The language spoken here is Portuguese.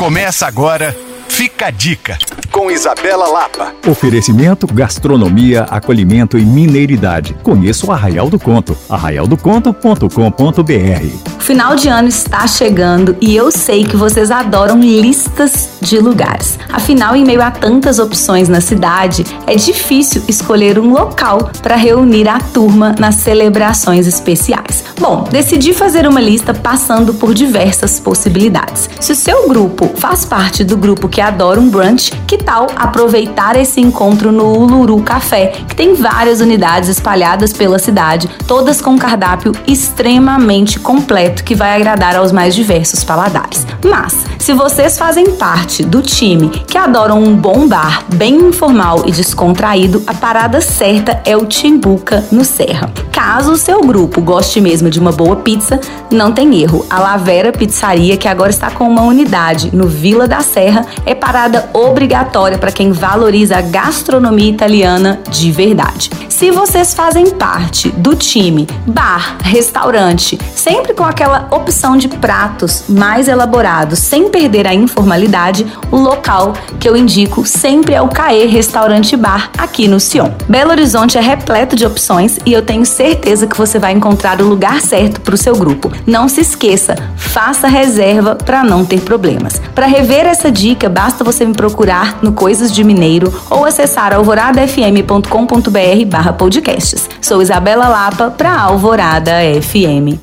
Começa agora, fica a dica, com Isabela Lapa. Oferecimento, gastronomia, acolhimento e mineiridade. Conheça o Arraial do Conto, arraialdoconto.com.br. Final de ano está chegando e eu sei que vocês adoram listas de lugares. Afinal, em meio a tantas opções na cidade, é difícil escolher um local para reunir a turma nas celebrações especiais. Bom, decidi fazer uma lista passando por diversas possibilidades. Se o seu grupo faz parte do grupo que adora um brunch, que tal aproveitar esse encontro no Uluru Café, que tem várias unidades espalhadas pela cidade, todas com cardápio extremamente completo que vai agradar aos mais diversos paladares. Mas, se vocês fazem parte do time que adoram um bom bar, bem informal e descontraído, a parada certa é o Timbuca no Serra. Caso o seu grupo goste mesmo de uma boa pizza, não tem erro. A Lavera Pizzaria, que agora está com uma unidade no Vila da Serra, é parada obrigatória para quem valoriza a gastronomia italiana de verdade. Se vocês fazem parte do time bar, restaurante, sempre com aquela opção de pratos mais elaborados, sem perder a informalidade, o local que eu indico sempre é o Caê Restaurante Bar aqui no Sion. Belo Horizonte é repleto de opções e eu tenho certeza que você vai encontrar o lugar certo para o seu grupo. Não se esqueça, faça reserva para não ter problemas. Para rever essa dica, basta você me procurar no Coisas de Mineiro ou acessar alvoradafm.com.br barra podcasts. Sou Isabela Lapa para Alvorada FM.